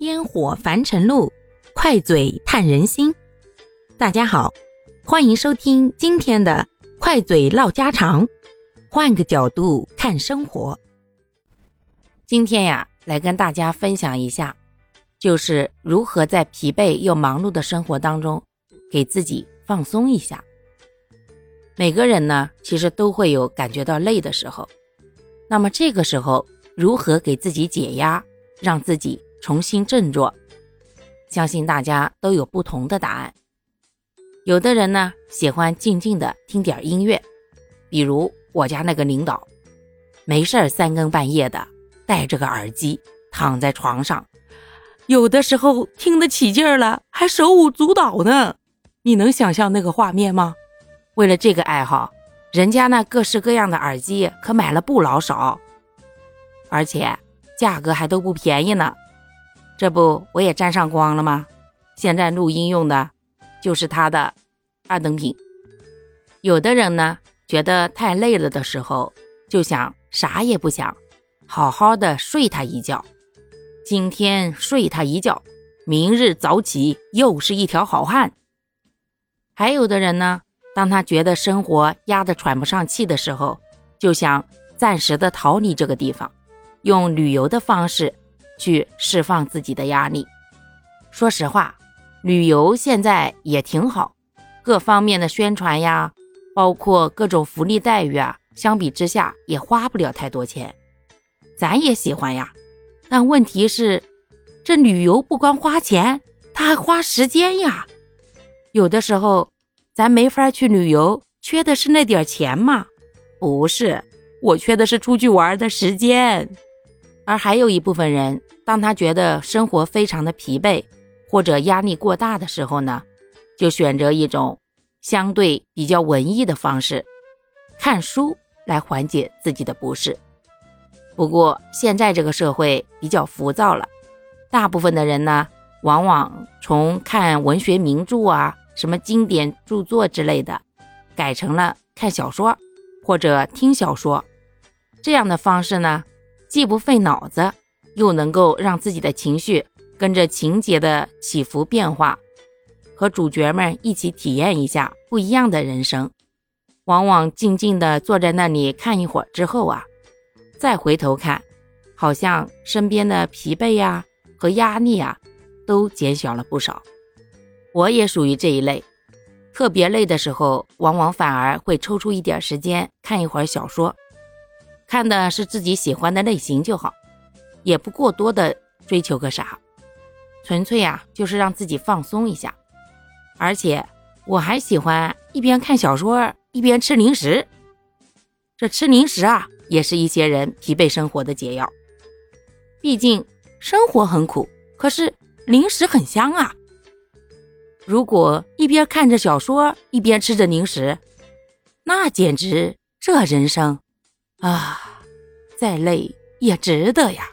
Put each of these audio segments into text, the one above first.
烟火凡尘路，快嘴探人心。大家好，欢迎收听今天的快嘴唠家常，换个角度看生活。今天呀，来跟大家分享一下，就是如何在疲惫又忙碌的生活当中，给自己放松一下。每个人呢，其实都会有感觉到累的时候，那么这个时候，如何给自己解压，让自己重新振作？相信大家都有不同的答案。有的人呢，喜欢静静的听点音乐，比如我家那个领导，没事三更半夜的戴着个耳机躺在床上，有的时候听得起劲儿了，还手舞足蹈呢。你能想象那个画面吗？为了这个爱好，人家那各式各样的耳机可买了不老少，而且价格还都不便宜呢。这不我也沾上光了吗？现在录音用的。就是他的二等品。有的人呢，觉得太累了的时候，就想啥也不想，好好的睡他一觉。今天睡他一觉，明日早起又是一条好汉。还有的人呢，当他觉得生活压得喘不上气的时候，就想暂时的逃离这个地方，用旅游的方式去释放自己的压力。说实话。旅游现在也挺好，各方面的宣传呀，包括各种福利待遇啊，相比之下也花不了太多钱。咱也喜欢呀，但问题是，这旅游不光花钱，它还花时间呀。有的时候，咱没法去旅游，缺的是那点钱吗？不是，我缺的是出去玩的时间。而还有一部分人，当他觉得生活非常的疲惫。或者压力过大的时候呢，就选择一种相对比较文艺的方式，看书来缓解自己的不适。不过现在这个社会比较浮躁了，大部分的人呢，往往从看文学名著啊、什么经典著作之类的，改成了看小说或者听小说。这样的方式呢，既不费脑子，又能够让自己的情绪。跟着情节的起伏变化，和主角们一起体验一下不一样的人生。往往静静地坐在那里看一会儿之后啊，再回头看，好像身边的疲惫呀和压力啊都减小了不少。我也属于这一类，特别累的时候，往往反而会抽出一点时间看一会儿小说，看的是自己喜欢的类型就好，也不过多的追求个啥。纯粹呀，就是让自己放松一下，而且我还喜欢一边看小说一边吃零食。这吃零食啊，也是一些人疲惫生活的解药。毕竟生活很苦，可是零食很香啊。如果一边看着小说一边吃着零食，那简直这人生啊，再累也值得呀。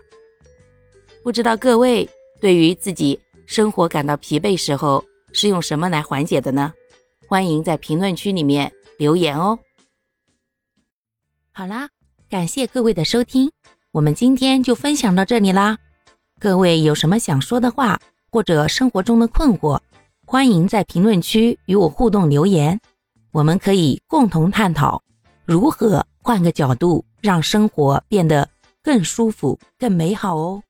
不知道各位。对于自己生活感到疲惫时候，是用什么来缓解的呢？欢迎在评论区里面留言哦。好啦，感谢各位的收听，我们今天就分享到这里啦。各位有什么想说的话，或者生活中的困惑，欢迎在评论区与我互动留言，我们可以共同探讨如何换个角度让生活变得更舒服、更美好哦。